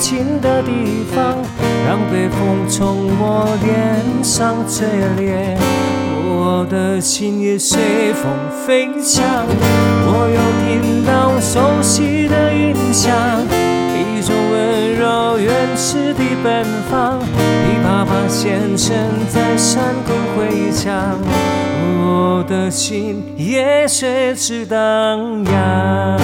凄清的地方，让北风从我脸上吹裂，我的心也随风飞翔。我又听到熟悉的音响，一种温柔原始的奔放，琵琶琶弦声在山谷回响，我的心也随之荡漾。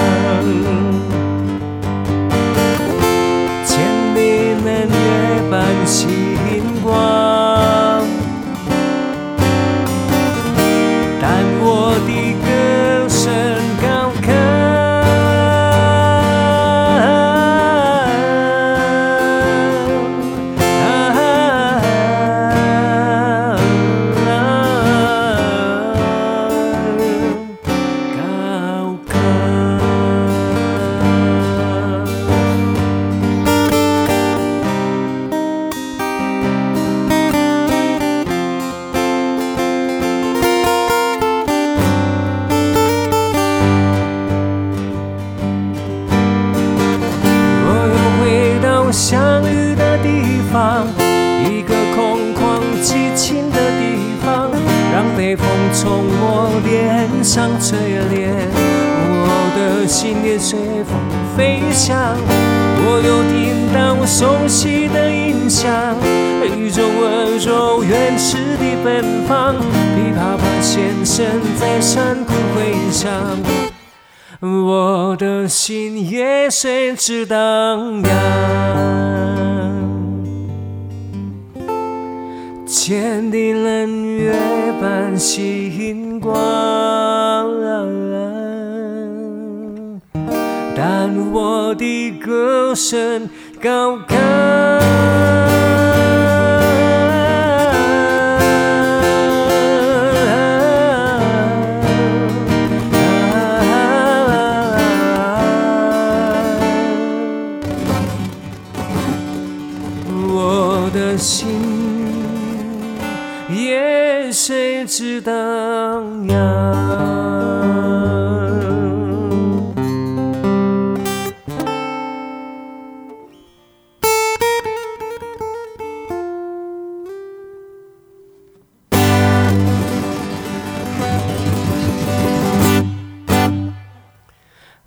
熟悉的音响，一种温柔原始的奔放。琵琶琶弦声在山谷回响，我的心也随之荡漾。千里人月般星光，但我的歌声高亢。我的心，也谁知道？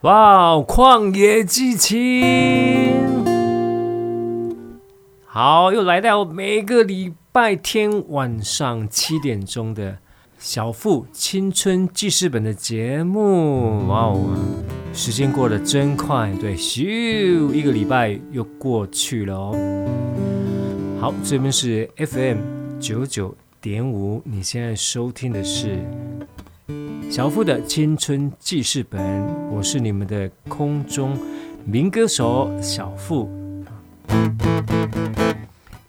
哇，旷野激情！好，又来到每个礼拜天晚上七点钟的小富青春记事本的节目，哇哦，时间过得真快，对，咻，一个礼拜又过去了哦。好，这边是 FM 九九点五，你现在收听的是小富的青春记事本，我是你们的空中民歌手小富。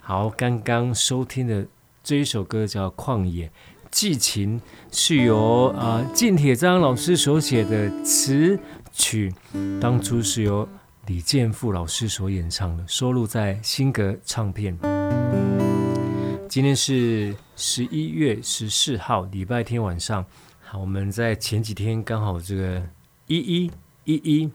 好，刚刚收听的这一首歌叫《旷野》。寄情是由啊靳铁章老师所写的词曲，当初是由李健富老师所演唱的，收录在新格唱片。今天是十一月十四号，礼拜天晚上。好，我们在前几天刚好这个一一一一，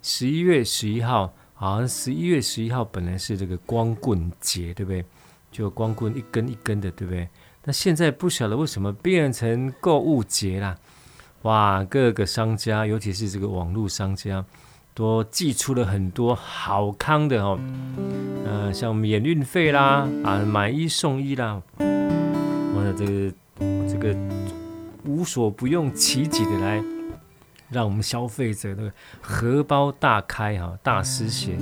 十一月十一号，好像十一月十一号本来是这个光棍节，对不对？就光棍一根一根的，对不对？那现在不晓得为什么变成购物节啦？哇，各个商家，尤其是这个网络商家，都寄出了很多好康的哦。呃，像免运费啦，啊，买一送一啦，或者这个这个无所不用其极的来，让我们消费者那个荷包大开哈，大失血。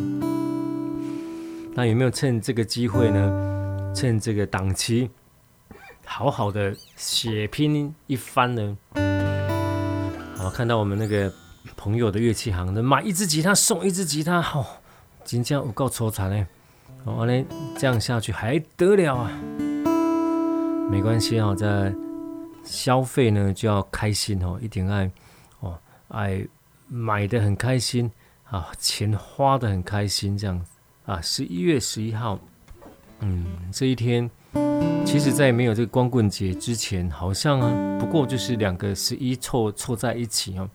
那有没有趁这个机会呢？趁这个档期？好好的血拼一番呢。好，看到我们那个朋友的乐器行的，买一支吉他送一支吉他，好、哦，真正有够抽残呢。哦，那这样下去还得了啊？没关系啊，在消费呢就要开心哦，一定爱哦，爱买的很开心啊，钱花的很开心这样子啊。十一月十一号，嗯，这一天。其实，在没有这个光棍节之前，好像啊，不过就是两个十一凑凑在一起哦。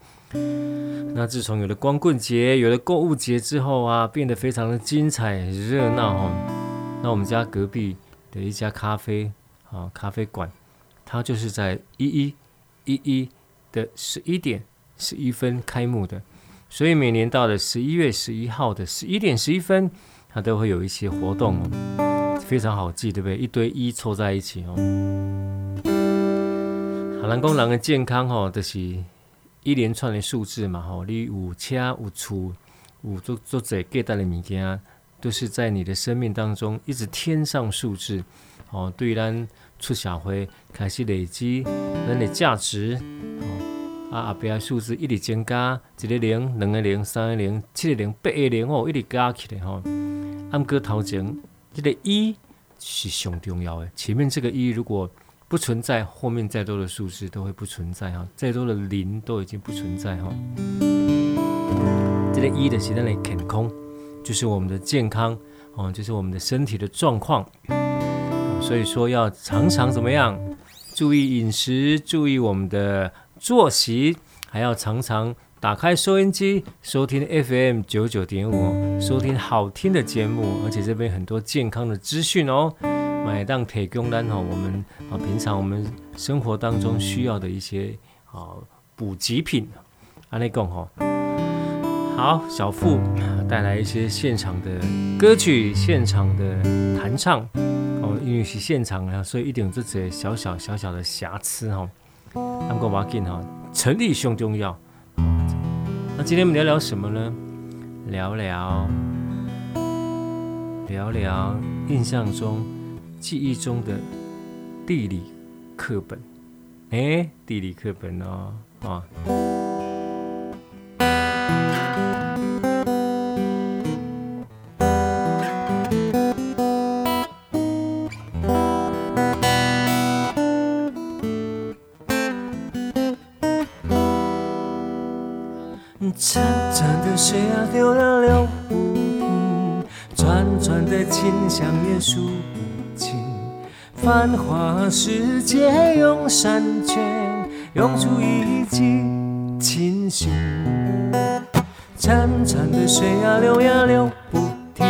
那自从有了光棍节，有了购物节之后啊，变得非常的精彩热闹哦。那我们家隔壁的一家咖啡啊，咖啡馆，它就是在一一一一的十一点十一分开幕的，所以每年到了十一月十一号的十一点十一分，它都会有一些活动。非常好记，对不对？一堆一凑在一起哦。好，人讲人的健康哦，就是一连串的数字嘛。吼，你有车有厝有做做这各大的物件，都是在你的生命当中一直添上数字哦。对咱出社会开始累积咱的价值哦。啊，后边数字一直增加，一个零、两个零、三个零、七个零、八个零哦，一直加起来吼。按个头前。这个一是上重要的，前面这个一如果不存在，后面再多的数字都会不存在哈，再多的零都已经不存在哈。这个一的是在那里填空，就是我们的健康哦，就是我们的身体的状况。所以说要常常怎么样？注意饮食，注意我们的作息，还要常常。打开收音机，收听 FM 九九点五，收听好听的节目，而且这边很多健康的资讯哦。买档提供单哦，我们啊平常我们生活当中需要的一些啊补给品，安内讲哈。好，小富带来一些现场的歌曲，现场的弹唱，因为是现场啊，所以一定有这些小小小小的瑕疵哈。那么我紧哈，诚意最重要。那今天我们聊聊什么呢？聊聊聊聊印象中、记忆中的地理课本。哎，地理课本哦，啊。世界用山泉涌出一季清新。潺潺的水啊，流呀流不停，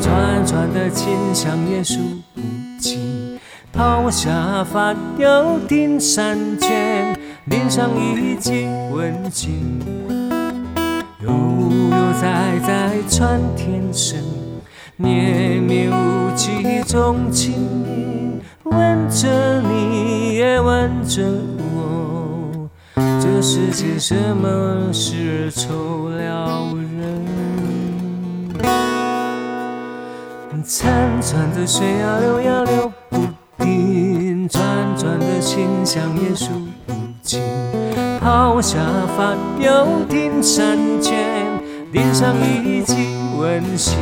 串串的琴响也数不清。抛下帆，游听山泉，淋上一季温情。悠悠哉哉传天声，绵绵无际种情，闻着你也问着我，这世界什么时候了人？潺潺的水啊流呀流不停，转转的心像也数不尽，抛下帆又听山泉，脸上一记温馨。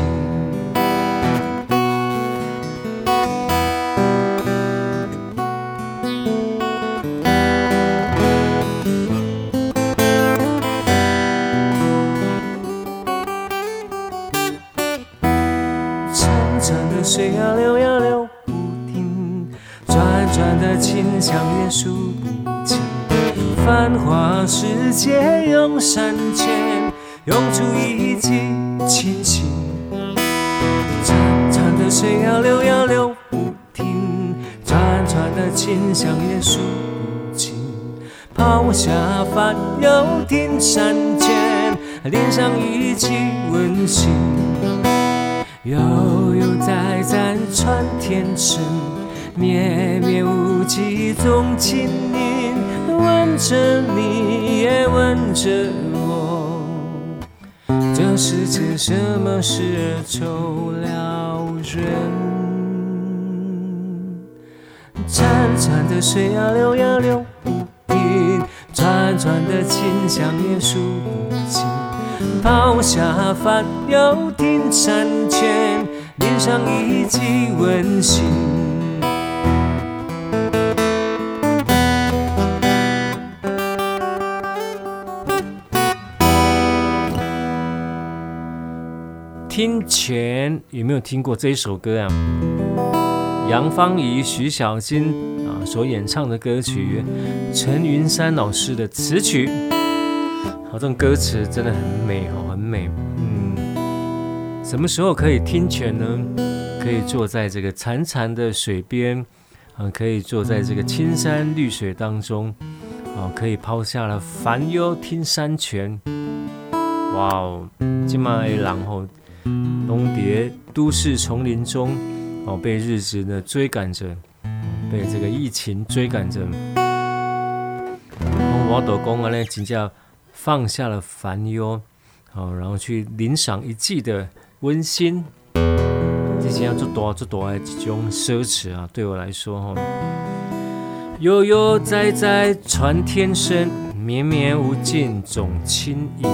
数不清。繁华世界用山泉涌出一季清新。潺潺的水呀流呀流不停，潺潺的清香也数不尽。抛下烦忧听山泉，脸上一季温馨。悠悠哉哉传天声，绵绵无际总轻盈。问着你也问着我，这世界什么时候了人？潺潺的水呀流呀流不停，转转的清香也数不清。抛下帆，又听山泉，脸上一记温馨。听泉有没有听过这一首歌啊？杨芳仪、徐小菁啊所演唱的歌曲，陈云山老师的词曲。好，这种歌词真的很美哦，很美。嗯，什么时候可以听泉呢？可以坐在这个潺潺的水边，啊，可以坐在这个青山绿水当中，啊，可以抛下了烦忧听山泉。哇哦，今麦然后龙蝶都市丛林中，哦，被日子呢追赶着，被这个疫情追赶着。我都讲啊，呢真叫。放下了烦忧，好，然后去领赏一季的温馨。这些要做多做多的这种奢侈啊，对我来说哈。悠悠哉哉传天声，绵绵无尽总轻盈。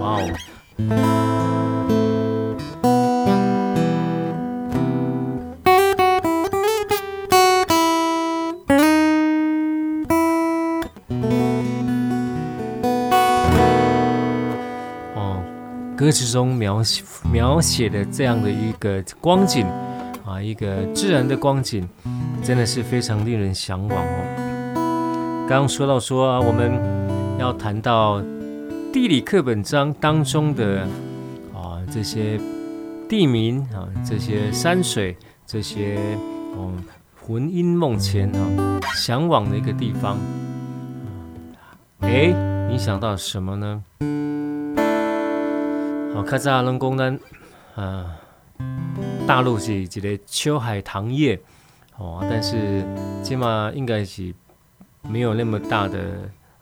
哇哦！歌词中描写描写的这样的一个光景啊，一个自然的光景，真的是非常令人向往哦。刚刚说到说啊，我们要谈到地理课本章当中的啊这些地名啊，这些山水，这些嗯魂牵梦牵啊，向往的一个地方。哎，你想到什么呢？好，看在人工呢，啊，大陆是一个秋海棠叶，哦，但是起码应该是没有那么大的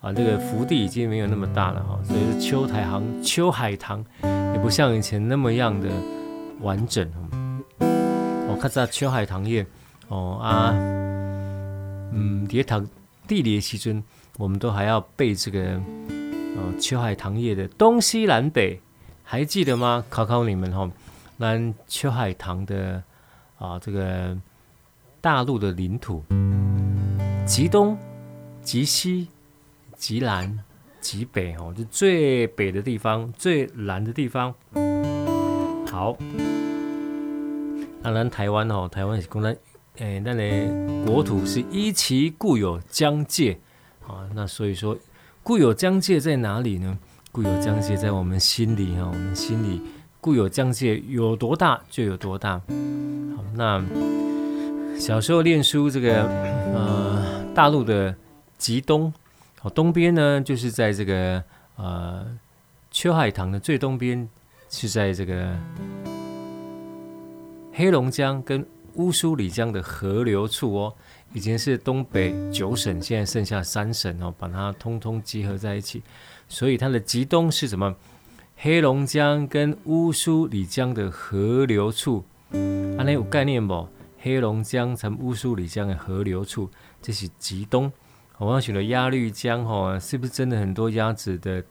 啊，这个幅地已经没有那么大了哈，所以秋海棠、秋海棠也不像以前那么样的完整。我看在秋海棠叶，哦啊，嗯，叠塘地理的时阵，我们都还要背这个哦秋海棠叶的东西南北。还记得吗？考考你们哈，南秋海棠的啊，这个大陆的领土，极东、极西、极南、极北哦，就最北的地方，最南的地方。好，当然台湾哦，台湾是公南，诶，那呢国土是一其固有疆界啊，那所以说固有疆界在哪里呢？固有疆界在我们心里哈，我们心里固有疆界有多大就有多大。好，那小时候念书，这个呃大陆的极东，好东边呢，就是在这个呃秋海棠的最东边，是在这个黑龙江跟乌苏里江的河流处哦。以前是东北九省，现在剩下三省哦，把它通通集合在一起，所以它的极东是什么？黑龙江跟乌苏里江的河流处，安尼有概念不？黑龙江跟乌苏里江的河流处，这是极东。我刚选了鸭绿江哈，是不是真的很多鸭子的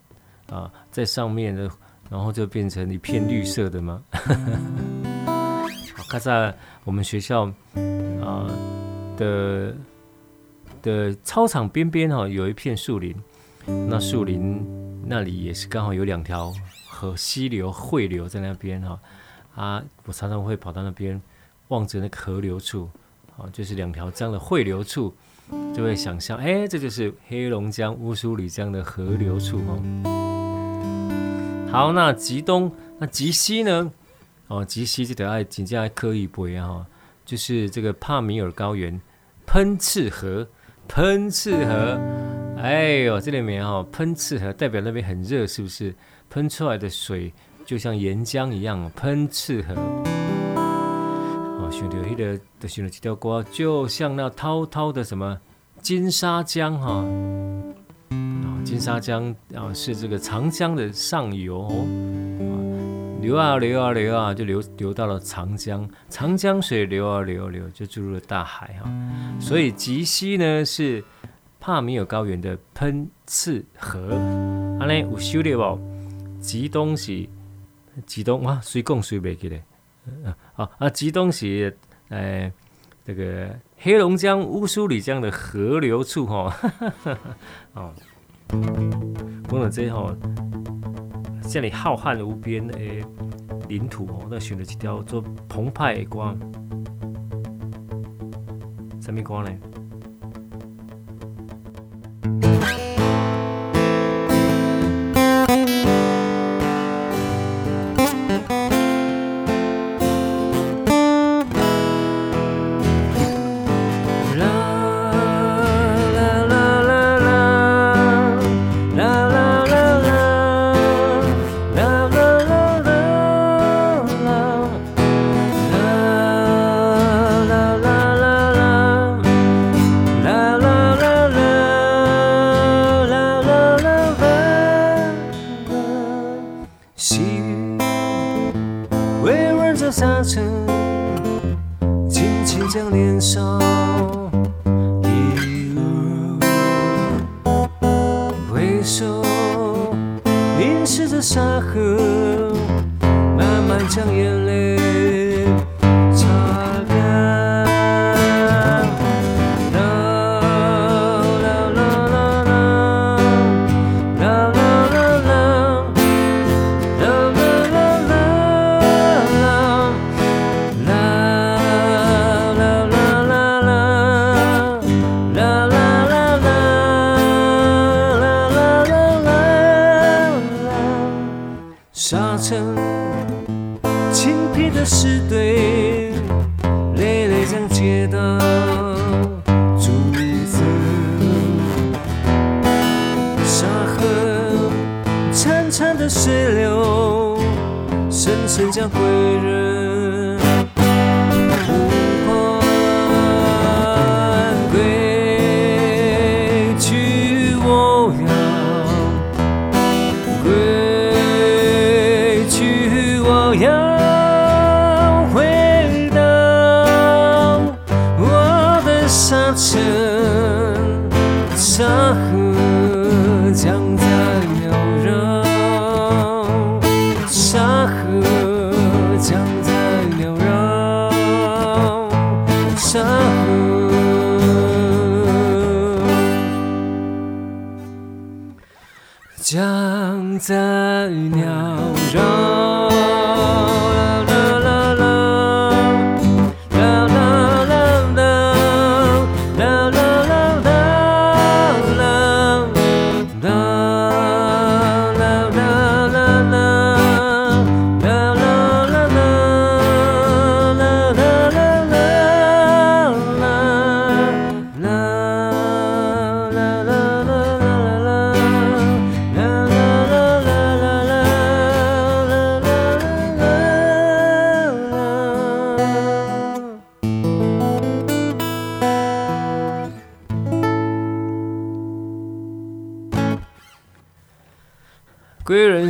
啊在上面的，然后就变成一片绿色的吗？好，看在我们学校啊。的的操场边边哈有一片树林，那树林那里也是刚好有两条河溪流汇流在那边哈啊，我常常会跑到那边望着那河流处，啊，就是两条这样的汇流处，就会想象哎，这就是黑龙江乌苏里江的河流处哦。好，那极东那极西呢？哦，极西就得爱紧接爱刻意背啊，就是这个帕米尔高原。喷赤河，喷赤河，哎呦，这里面哈，喷赤河代表那边很热，是不是？喷出来的水就像岩浆一样，喷赤河。哦，想到那个，就想到这条歌，就像那滔滔的什么金沙江哈，啊，金沙江啊是这个长江的上游哦。流啊流啊流啊，就流流到了长江，长江水流啊流啊流，就注入了大海哈。所以极西呢是帕米尔高原的喷赤河。安尼有修的不？极东是极东哇，谁讲谁袂记得？啊啊，极东是呃这个黑龙江乌苏里江的河流处哈。哦，讲到这吼。这里浩瀚无边的领土哦，那选了一条做澎湃的光，什么光呢？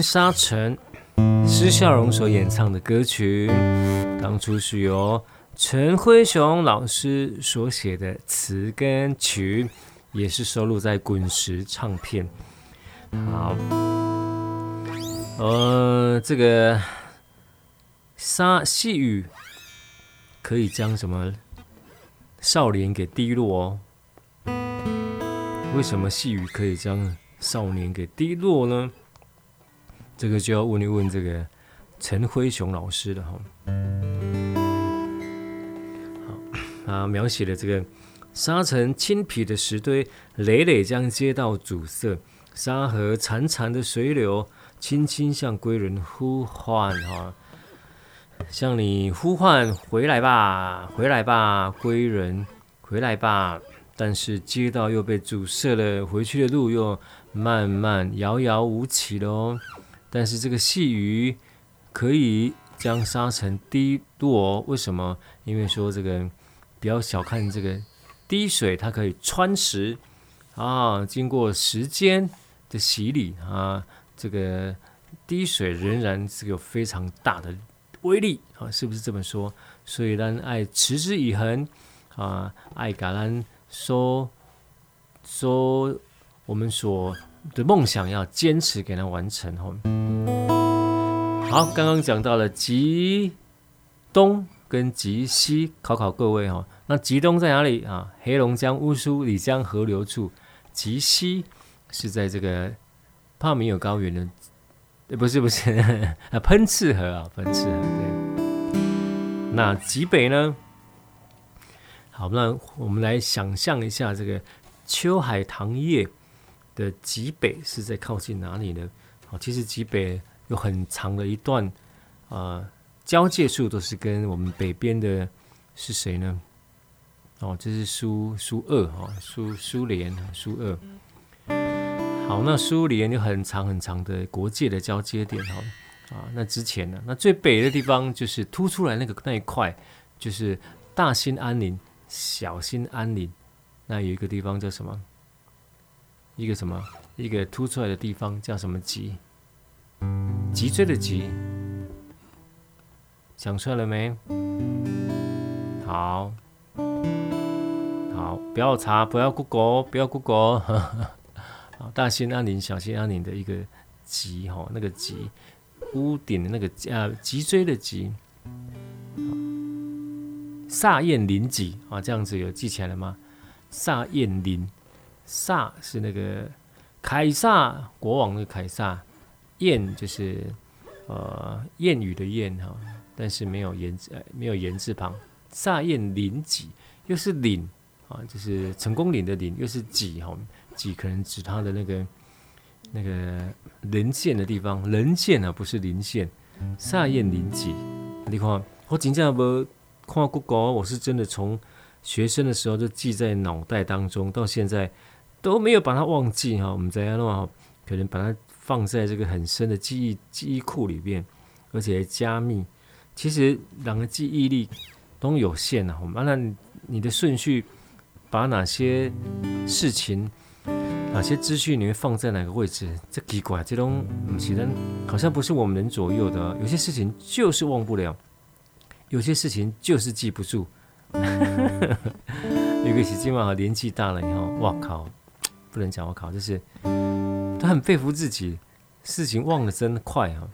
沙尘，施孝荣所演唱的歌曲，当初是由陈辉雄老师所写的词跟曲，也是收录在滚石唱片。好，呃，这个沙细雨可以将什么少年给滴落哦？为什么细雨可以将少年给滴落呢？这个就要问一问这个陈辉雄老师了哈。好，啊，描写了这个沙尘青皮的石堆，累累将街道阻塞，沙河潺潺的水流，轻轻向归人呼唤哈，向你呼唤回来吧，回来吧，归人，回来吧。但是街道又被阻塞了，回去的路又慢慢遥遥无期了哦。但是这个细雨可以将沙尘滴落，为什么？因为说这个不要小看这个滴水，它可以穿石啊。经过时间的洗礼啊，这个滴水仍然是有非常大的威力啊，是不是这么说？所以呢，爱持之以恒啊，爱感恩说说我们所。的梦想要坚持给它完成哈。好，刚刚讲到了极东跟极西，考考各位哈。那极东在哪里啊？黑龙江乌苏里江河流处。极西是在这个帕米尔高原的，呃，不是不是 啊，喷赤河啊，喷赤河对。那极北呢？好，那我们来想象一下这个秋海棠叶。的极北是在靠近哪里呢？哦，其实极北有很长的一段、呃，交界处都是跟我们北边的是谁呢？哦，这是苏苏俄哈，苏苏联苏俄。好，那苏联有很长很长的国界的交接点哈啊。那之前呢，那最北的地方就是凸出来那个那一块，就是大兴安岭、小兴安岭，那有一个地方叫什么？一个什么？一个凸出来的地方叫什么脊？脊椎的脊，想出来了没？好，好，不要查，不要 Google，不要 Google。好，大兴安岭、小兴安岭的一个脊，哈，那个脊，屋顶的那个啊，脊椎的脊。萨彦陵脊啊，这样子有记起来了吗？萨彦陵。萨是那个凯撒国王的凯撒，谚就是呃谚语的谚哈，但是没有言字，呃没有言字旁。萨彦陵脊又是陵啊，就是成功岭的岭，又是脊哈，脊可能指他的那个那个人线的地方，人线啊不是棱线。萨彦陵脊，你看我真正没看 Google，我是真的从学生的时候就记在脑袋当中，到现在。都没有把它忘记哈，我们在那话可能把它放在这个很深的记忆记忆库里面，而且加密。其实两个记忆力都有限呐，我们按你的顺序，把哪些事情、哪些资讯你会放在哪个位置？这奇怪，这种其实好像不是我们能左右的。有些事情就是忘不了，有些事情就是记不住。有个是今晚年纪大了以后，哇靠！不能讲我靠，就是他很佩服自己，事情忘得真快啊！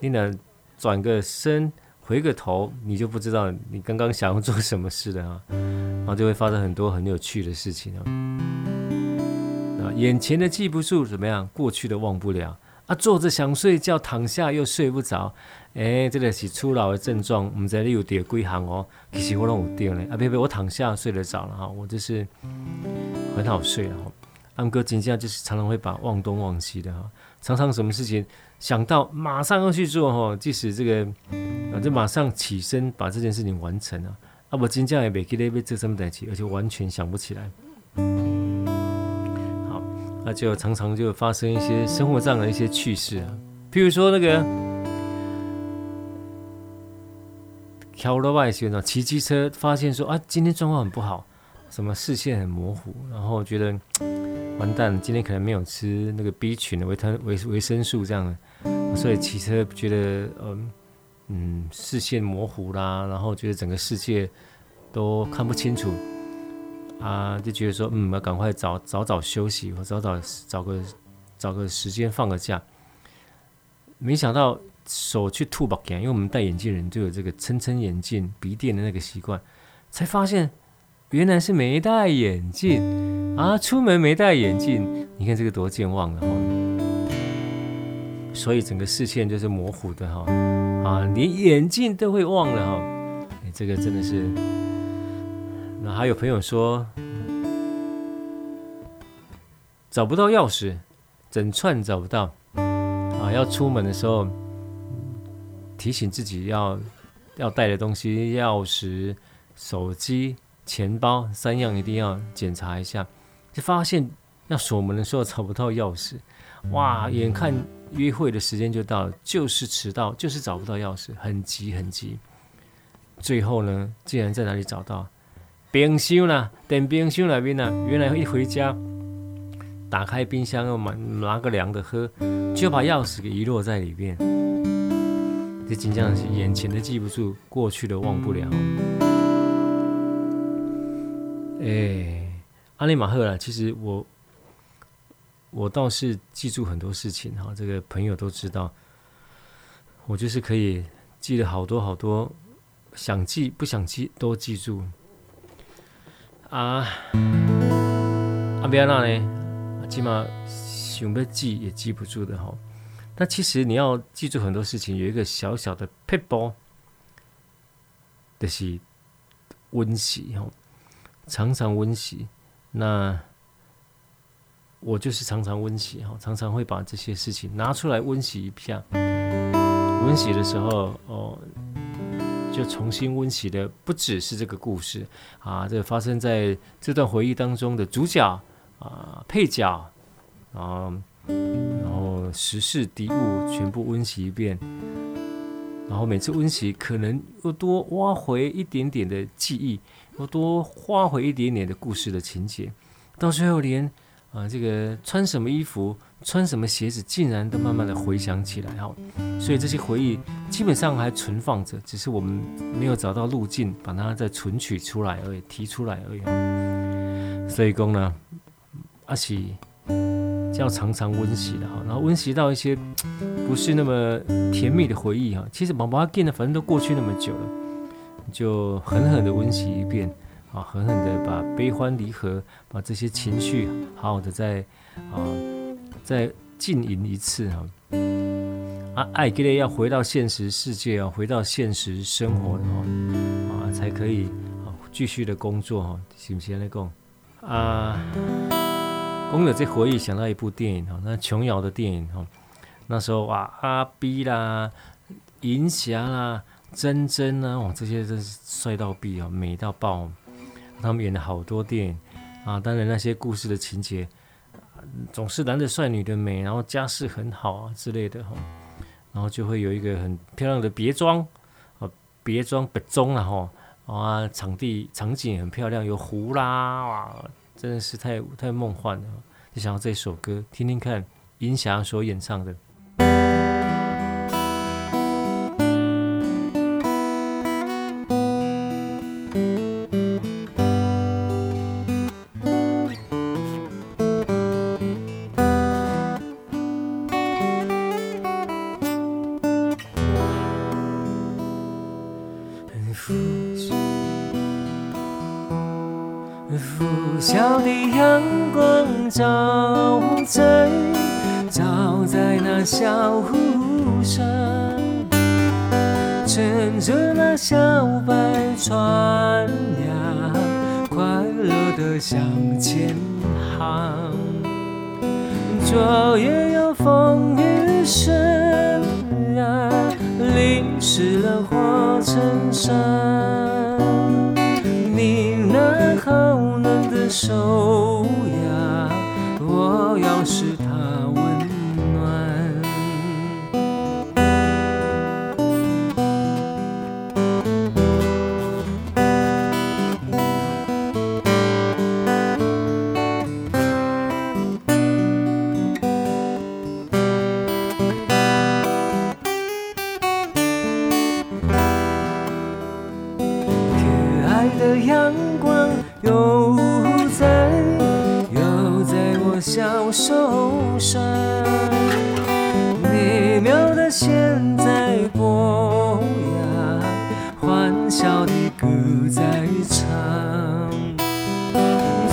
你呢，转个身，回个头，你就不知道你刚刚想要做什么事了啊，然后就会发生很多很有趣的事情啊。啊眼前的记不住怎么样？过去的忘不了啊！坐着想睡觉，躺下又睡不着，哎，这个是初老的症状。我们在这里有点归行哦，其实我拢有点嘞啊！别别，我躺下睡得着了哈，我就是很好睡了。安哥真正就是常常会把忘东忘西的哈，常常什么事情想到马上要去做哈，即使这个啊就马上起身把这件事情完成了，啊我真正也没记得要做什么代志，而且完全想不起来。好，那就常常就发生一些生活上的一些趣事啊，譬如说那个桥的外线呢，骑机车发现说啊今天状况很不好，什么视线很模糊，然后觉得。完蛋，今天可能没有吃那个 B 群的维他维维生素这样的，所以骑车觉得嗯嗯视线模糊啦，然后觉得整个世界都看不清楚啊，就觉得说嗯要赶快早早早休息，或早早找个找个时间放个假。没想到手去吐把干，因为我们戴眼镜人就有这个撑撑眼镜鼻垫的那个习惯，才发现原来是没戴眼镜啊！出门没戴眼镜，你看这个多健忘了哈！所以整个视线就是模糊的哈啊，连眼镜都会忘了哈！哎，这个真的是。那还有朋友说找不到钥匙，整串找不到。啊，要出门的时候提醒自己要要带的东西，钥匙、手机、钱包三样一定要检查一下。就发现要锁门的时候找不到钥匙，哇！眼看约会的时间就到了，就是迟到，就是找不到钥匙，很急很急。最后呢，竟然在哪里找到？冰箱啦，等冰箱那边呢？原来一回家。打开冰箱，要买拿个凉的喝，就把钥匙给遗落在里面。这真正是眼前的记不住，过去的忘不了。哎，阿里马赫啦，其实我我倒是记住很多事情哈，这个朋友都知道，我就是可以记得好多好多，想记不想记都记住。啊，阿比亚娜呢？起码想要记也记不住的哈，但其实你要记住很多事情，有一个小小的撇步，就是温习哈，常常温习。那我就是常常温习哈，常常会把这些事情拿出来温习一下。温习的时候哦，就重新温习的不只是这个故事啊，这发生在这段回忆当中的主角。啊，配角，啊，然后时事敌物全部温习一遍，然后每次温习可能又多挖回一点点的记忆，我多挖回一点点的故事的情节，到最后连啊这个穿什么衣服、穿什么鞋子，竟然都慢慢的回想起来哈，所以这些回忆基本上还存放着，只是我们没有找到路径把它再存取出来而已，提出来而已。所以讲呢。而且要常常温习的哈，然后温习到一些不是那么甜蜜的回忆哈。其实宝宝变的，反正都过去那么久了，就狠狠的温习一遍啊，狠狠的把悲欢离合，把这些情绪好好的再啊再浸淫一次哈。啊，爱给的要回到现实世界啊，回到现实生活的话啊，才可以啊继续的工作哈，行不行来讲啊？讲到这回忆，想到一部电影哈，那琼瑶的电影哈，那时候哇，阿 B 啦、银霞啦、真真呢，哇，这些真是帅到毙啊，美到爆。他们演了好多电影啊，当然那些故事的情节，总是男的帅，女的美，然后家世很好啊之类的哈，然后就会有一个很漂亮的别庄啊，别庄别庄了哈，啊，场地场景很漂亮，有湖啦哇。真的是太太梦幻了，就想要这首歌听听看，银霞所演唱。的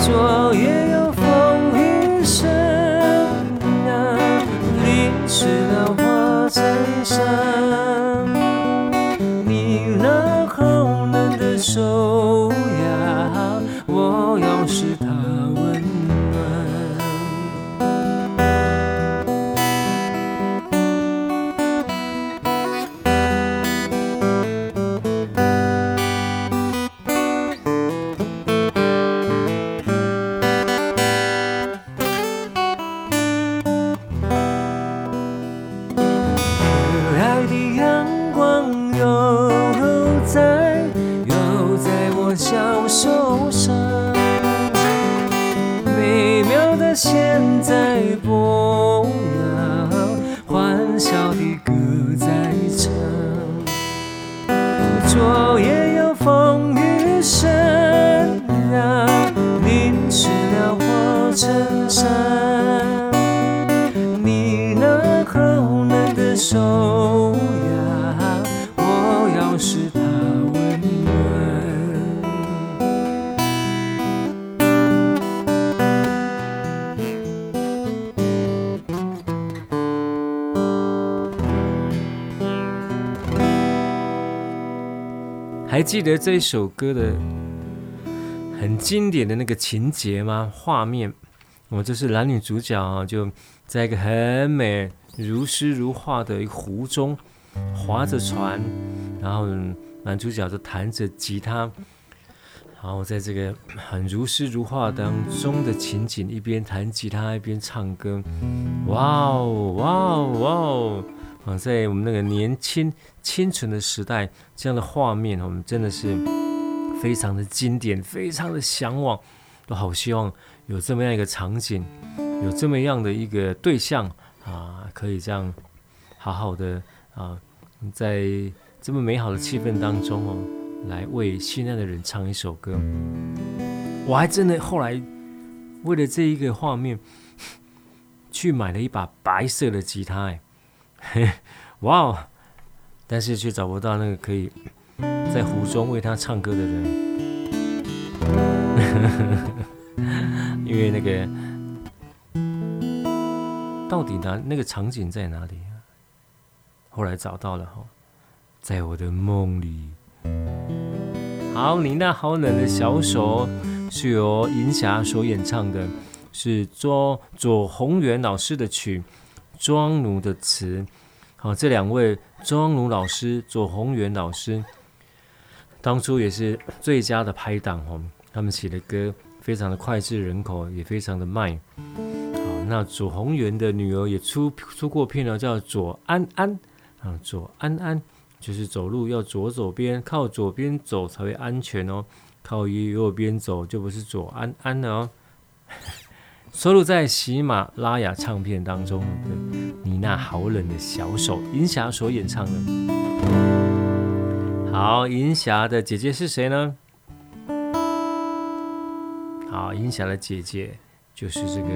昨夜有风雨声啊，淋湿了花衬衫。记得这一首歌的很经典的那个情节吗？画面，我就是男女主角啊，就在一个很美、如诗如画的一个湖中划着船，然后男主角就弹着吉他，然后在这个很如诗如画当中的情景，一边弹吉他一边唱歌，哇哦，哇哦，哇哦！啊，在我们那个年轻清纯的时代，这样的画面，我们真的是非常的经典，非常的向往，都好希望有这么样一个场景，有这么样的一个对象啊，可以这样好好的啊，在这么美好的气氛当中哦，来为心爱的人唱一首歌。我还真的后来为了这一个画面，去买了一把白色的吉他，哎。嘿，哇哦！但是却找不到那个可以在湖中为他唱歌的人，因为那个到底哪那个场景在哪里？后来找到了哈，在我的梦里。好，你那好冷的小手是由银霞所演唱的，是左左宏元老师的曲。庄奴的词，好，这两位庄奴老师、左宏元老师，当初也是最佳的拍档哦。他们写的歌非常的脍炙人口，也非常的卖。好，那左宏元的女儿也出出过片了，叫左安安啊，左安安就是走路要左手边，靠左边走才会安全哦，靠右边走就不是左安安了哦。收录在喜马拉雅唱片当中的《你那好冷的小手》，银霞所演唱的。好，银霞的姐姐是谁呢？好，银霞的姐姐就是这个，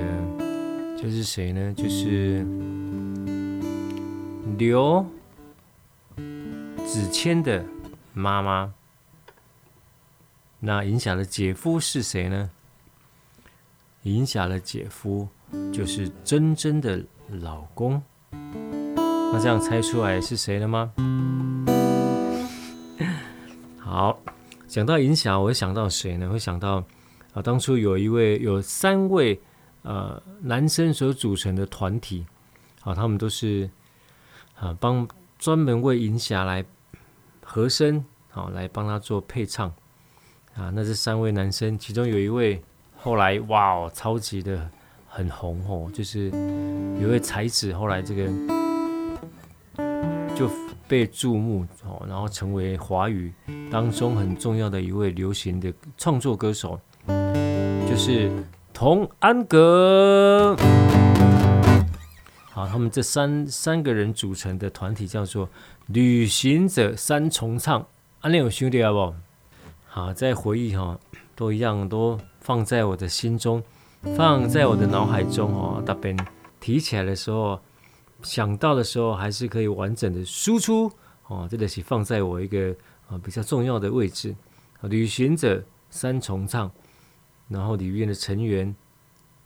就是谁呢？就是刘子谦的妈妈。那银霞的姐夫是谁呢？银霞的姐夫就是珍珍的老公，那这样猜出来是谁了吗？好，讲到银霞，我会想到谁呢？会想到啊，当初有一位有三位呃男生所组成的团体，啊，他们都是啊帮专门为银霞来和声，好来帮他做配唱啊。那这三位男生，其中有一位。后来哇哦，超级的很红哦，就是有位才子，后来这个就被注目哦，然后成为华语当中很重要的一位流行的创作歌手，就是童安格。好，他们这三三个人组成的团体叫做旅行者三重唱，安利有兄弟好不好？在回忆哈，都一样，都放在我的心中，放在我的脑海中哦。大便提起来的时候，想到的时候，还是可以完整的输出哦。这个是放在我一个啊比较重要的位置。旅行者三重唱，然后里面的成员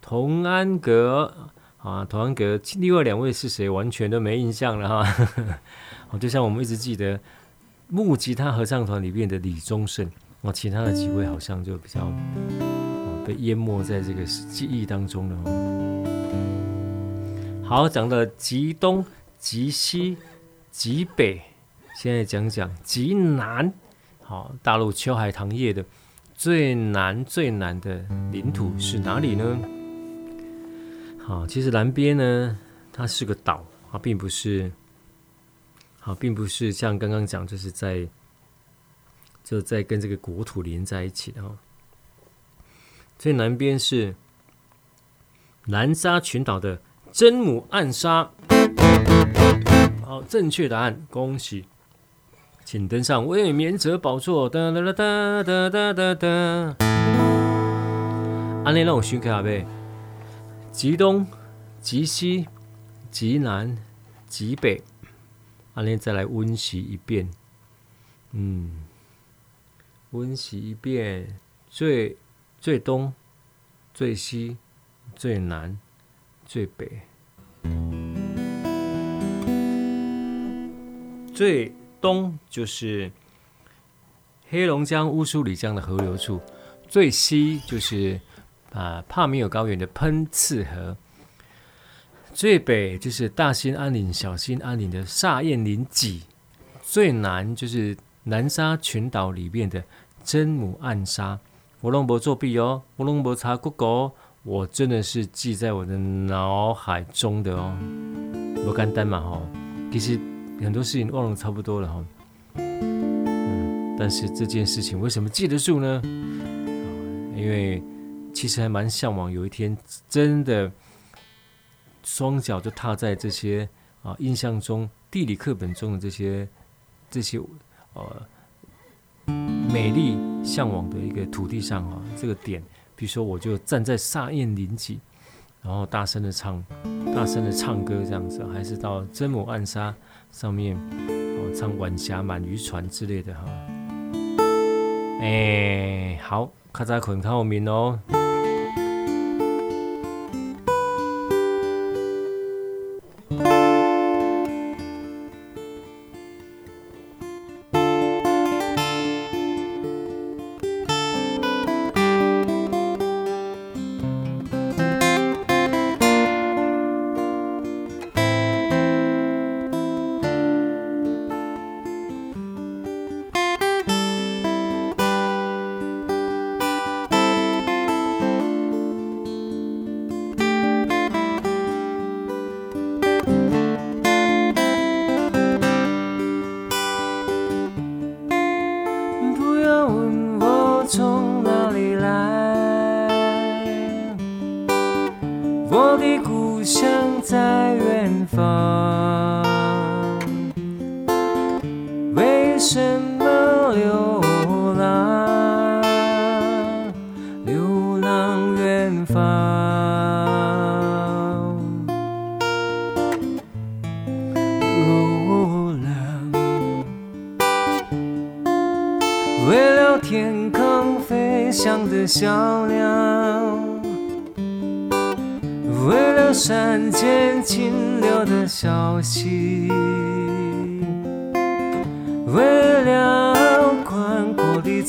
童安格啊，童安格，另外两位是谁？完全都没印象了哈。哦，就像我们一直记得木吉他合唱团里面的李宗盛，哦，其他的几位好像就比较、被淹没在这个记忆当中了。好，讲的极东、极西、极北，现在讲讲极南。好，大陆秋海棠叶的最南最南的领土是哪里呢？好，其实南边呢，它是个岛，它并不是，好，并不是像刚刚讲，就是在就在跟这个国土连在一起的哈。最南边是南沙群岛的真母暗沙。好，正确答案，恭喜，请登上卫冕者宝座。哒哒哒哒哒哒哒,哒。安内让我选卡呗，极东、极西、极南、极北。阿内再来温习一遍，嗯，温习一遍最。最东、最西、最南、最北。最。东就是黑龙江乌苏里江的河流处，最西就是啊帕米尔高原的喷刺河，最北就是大兴安岭、小兴安岭的萨燕林脊，最南就是南沙群岛里面的真母暗沙。我拢无作弊哦，我拢无查 Google，我真的是记在我的脑海中的哦，不简单嘛吼，其实。很多事情忘了差不多了哈，嗯，但是这件事情为什么记得住呢？因为其实还蛮向往有一天真的双脚就踏在这些啊印象中地理课本中的这些这些呃美丽向往的一个土地上啊，这个点，比如说我就站在沙燕林脊，然后大声的唱，大声的唱歌这样子，还是到真母暗沙。上面哦，唱晚霞满渔船之类的哈，哎、好，卡扎捆看后面哦。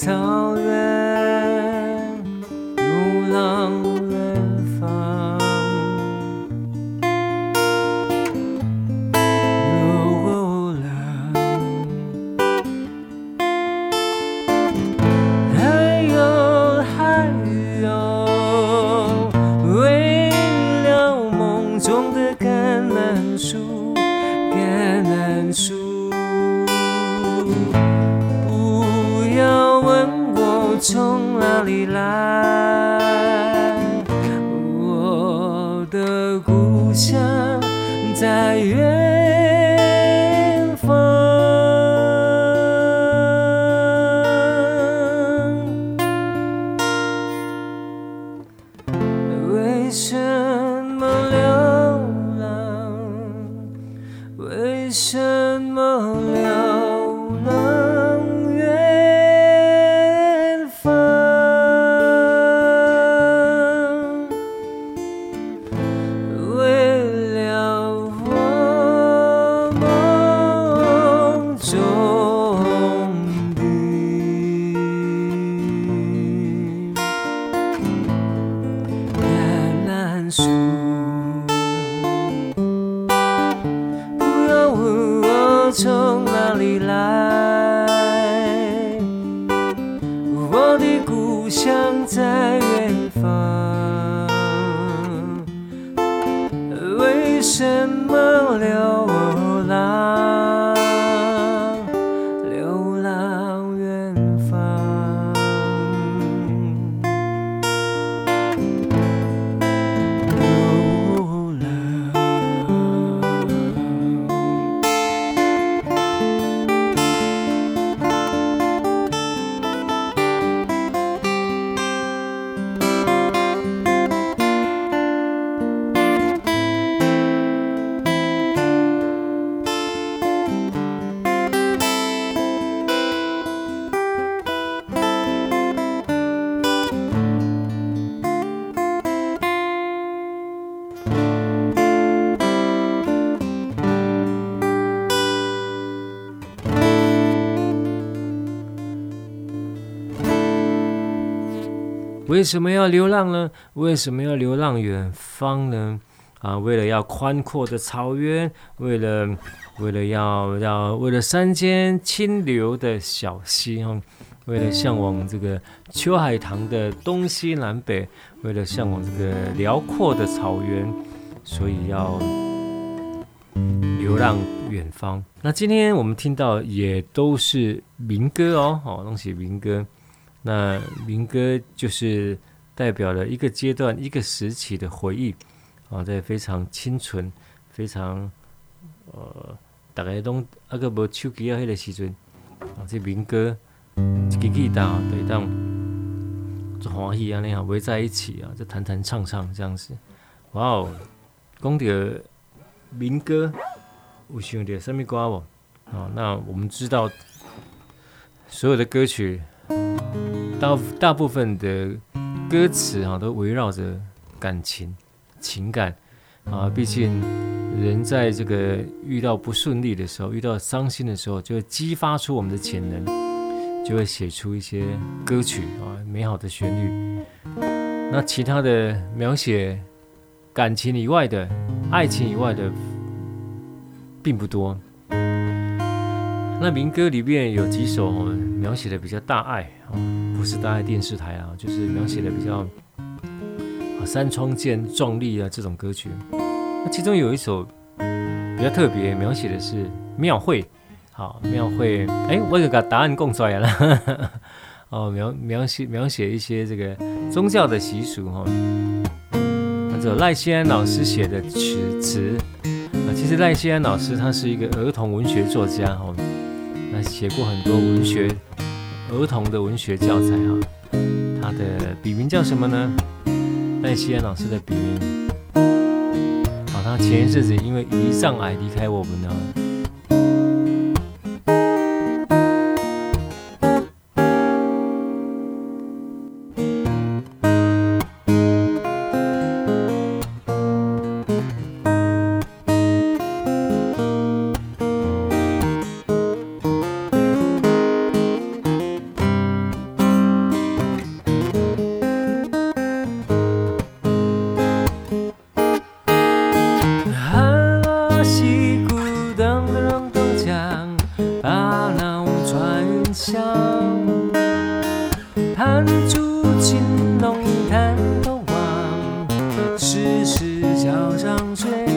草原，为什么要流浪呢？为什么要流浪远方呢？啊，为了要宽阔的草原，为了为了要要为了山间清流的小溪哈，为了向往这个秋海棠的东西南北，为了向往这个辽阔的草原，所以要流浪远方。那今天我们听到也都是民歌哦，哦，东西民歌。那民歌就是代表了一个阶段、一个时期的回忆。啊，在非常清纯、非常呃，大家拢啊个无手机啊，迄个时阵啊，这民歌，一支吉他对当做欢喜啊，那样围在一起啊，就弹弹唱唱这样子。哇哦，讲到民歌，有想到什么歌无？啊，那我们知道所有的歌曲，大大部分的歌词啊，都围绕着感情。情感啊，毕竟人在这个遇到不顺利的时候，遇到伤心的时候，就会激发出我们的潜能，就会写出一些歌曲啊，美好的旋律。那其他的描写感情以外的、爱情以外的，并不多。那民歌里面有几首描写的比较大爱啊，不是大爱电视台啊，就是描写的比较啊。山川间壮丽啊，这种歌曲，那其中有一首比较特别，描写的是庙会。好，庙会，哎，我有个答案供出来了。哦，描描写描写一些这个宗教的习俗哈。那这赖希安老师写的曲词啊，其实赖希安老师他是一个儿童文学作家哈，写过很多文学儿童的文学教材啊。他的笔名叫什么呢？赖希安老师的笔名，好，他前一阵子因为胰上癌离开我们了。时时叫上谁？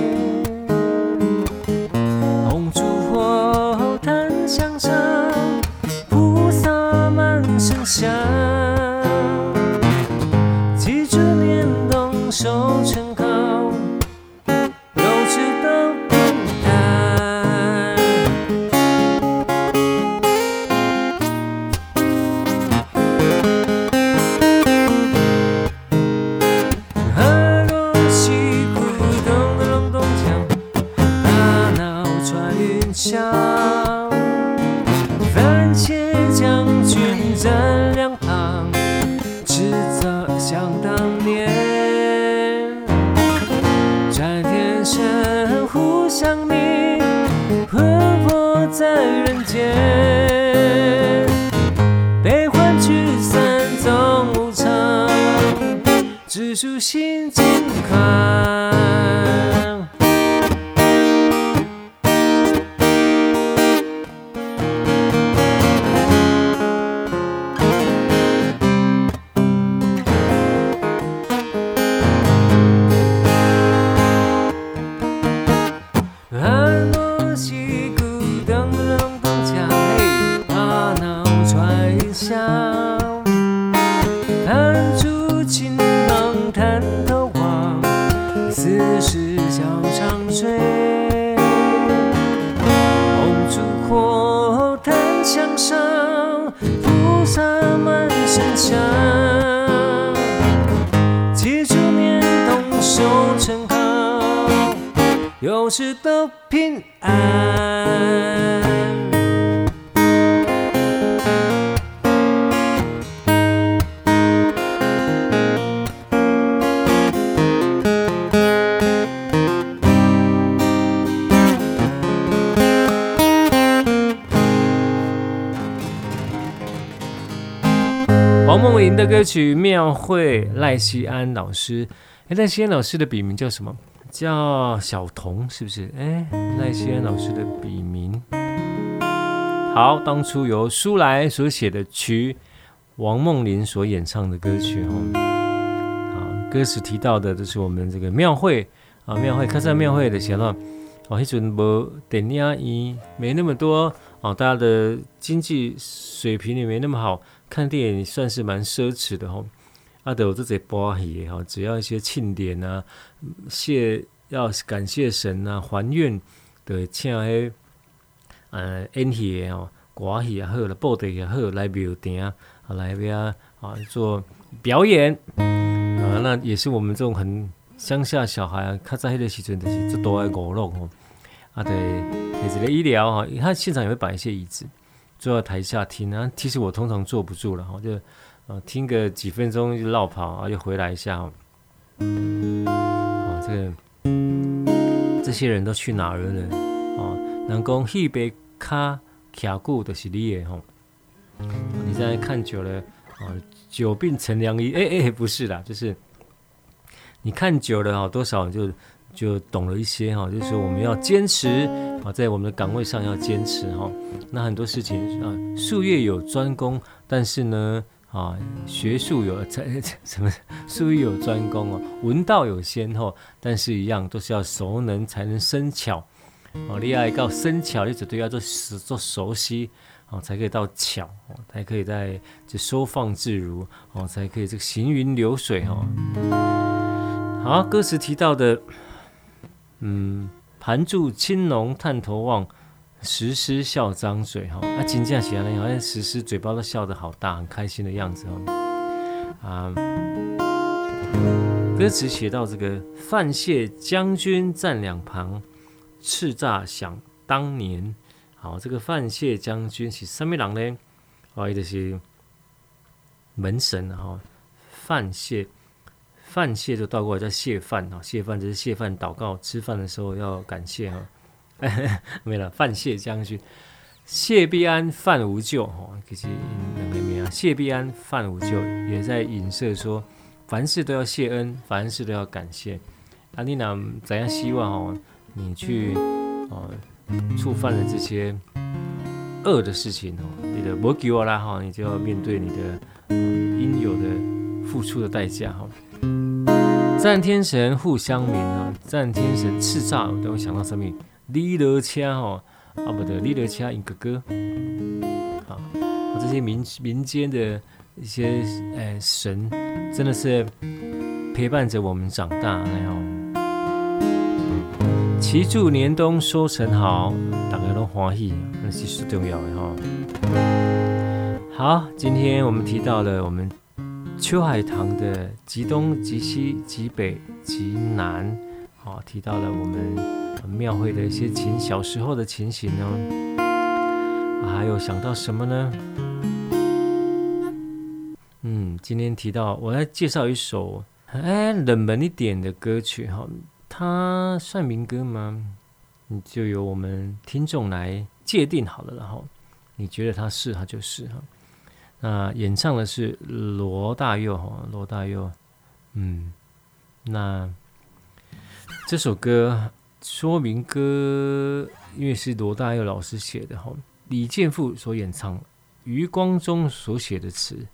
永世都平安。王梦莹的歌曲《庙会》，赖锡安老师。赖锡安老师的笔名叫什么？叫小童，是不是？哎，赖锡安老师的笔名。好，当初由苏来所写的曲，王梦麟所演唱的歌曲。哈，好，歌词提到的都是我们这个庙会啊，庙会，看在庙会的时候，哦，迄阵无电影院，没那么多哦，大家的经济水平也没那么好。看电影算是蛮奢侈的吼，啊，都有这些播戏哈，只要一些庆典啊，谢要感谢神啊，还愿的请迄呃演戏哦，歌戏也好，了布袋也好，来庙埕啊来边啊做表演啊，那也是我们这种很乡下小孩啊，较早迄个时阵就是最多爱娱乐吼，啊对，也是个医疗哈，他现场也会摆一些椅子。坐在台下听啊，其实我通常坐不住了，我就啊听个几分钟就绕跑啊，又回来一下哦。啊，这个这些人都去哪儿了？哦，人讲戏白卡卡固的是你的吼。你在看久了啊，久病成良医。哎哎，不是啦，就是你看久了啊，多少就。就懂了一些哈，就是我们要坚持啊，在我们的岗位上要坚持哈。那很多事情啊，术业有专攻，但是呢啊，学术有在 什么术业有专攻哦，闻道有先后，但是一样都是要熟能才能生巧哦。你要到生巧，你绝对要做做熟悉哦，才可以到巧，才可以在这收放自如哦，才可以这个行云流水哈。好，歌词提到的。嗯，盘住青龙探头望，石狮笑张嘴哈啊，真正起来呢，好像石狮嘴巴都笑得好大，很开心的样子哦。啊，歌词写到这个范谢将军站两旁，叱咤想当年。好，这个范谢将军是什么人呢？哦，伊就是门神哈，范谢。范谢就倒过来叫谢饭哈，谢饭就是谢饭祷告，吃饭的时候要感谢哈。没了，范谢将军，谢必安，范无救哈。可是两个名啊，谢必安，范无救，也在影射说，凡事都要谢恩，凡事都要感谢。啊，你呐怎样希望哦，你去哦触犯了这些恶的事情哦，你的不给我啦哈，你就要面对你的应有的付出的代价哈。战天神护乡民啊，战天神叱咤，我都会想到什么？李乐掐哈啊，不对，李乐掐一哥哥，啊，这些民民间的一些哎神，真的是陪伴着我们长大，然后祈祝年冬收成好，大家都欢喜，那是最重要的哈。好，今天我们提到了我们。秋海棠的极东、极西、极北、极南，好，提到了我们庙会的一些情，小时候的情形呢，还有想到什么呢？嗯，今天提到，我来介绍一首哎冷门一点的歌曲哈，它算民歌吗？你就由我们听众来界定好了，然后你觉得它是，它就是哈。那演唱的是罗大佑哈，罗大佑，嗯，那这首歌说明歌，因为是罗大佑老师写的哈，李健富所演唱，余光中所写的词，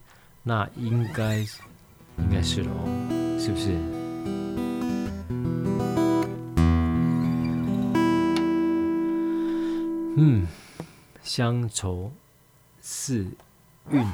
那应该应该是了哦，是不是？嗯，乡愁似韵。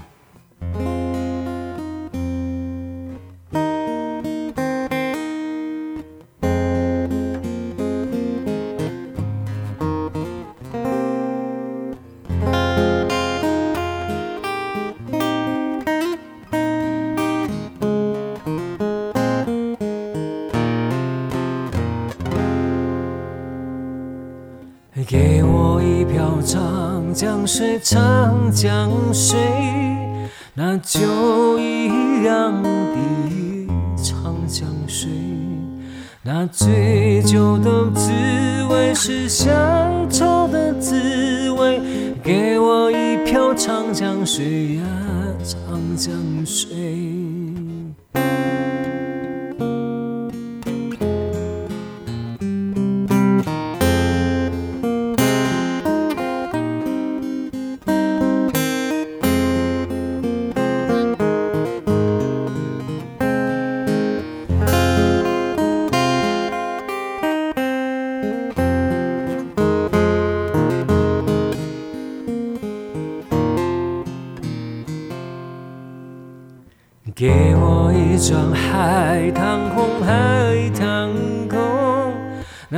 江水，那酒一样的长江水，那醉酒的滋味是乡愁的滋味。给我一瓢长江水呀，长江水。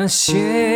那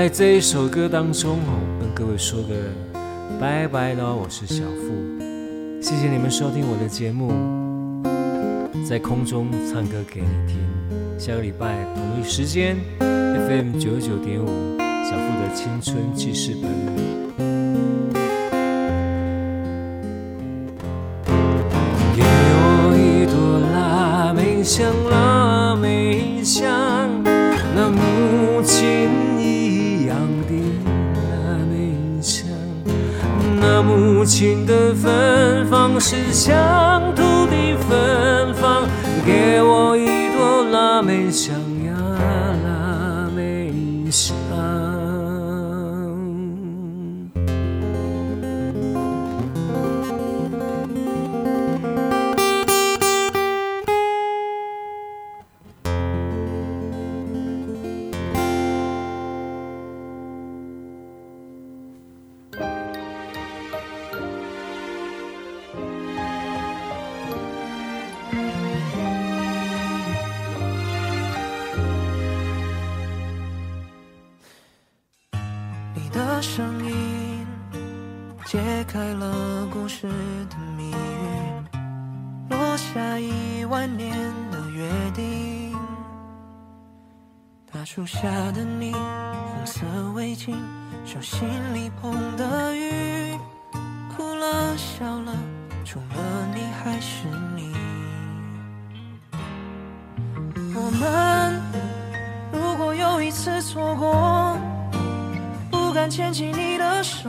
在这一首歌当中，跟各位说个拜拜喽，我是小付，谢谢你们收听我的节目，在空中唱歌给你听。下个礼拜同一时间，FM 九九点五。小付的青春记事本，母亲的芬芳是香揭开了故事的谜语，落下一万年的约定。大树下的你，红色围巾，手心里捧的雨，哭了笑了，除了你还是你。我们如果有一次错过。不敢牵起你的手，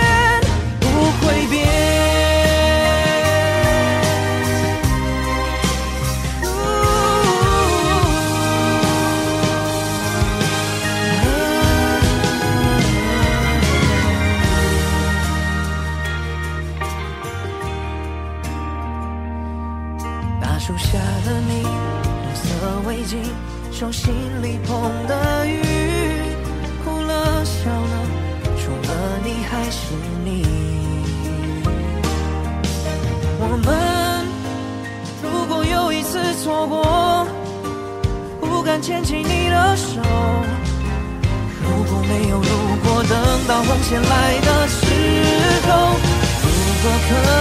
会变。大树下的你，红色围巾，手心里捧的雨。错过不敢牵起你的手。如果没有如果等到红线来的时候如果可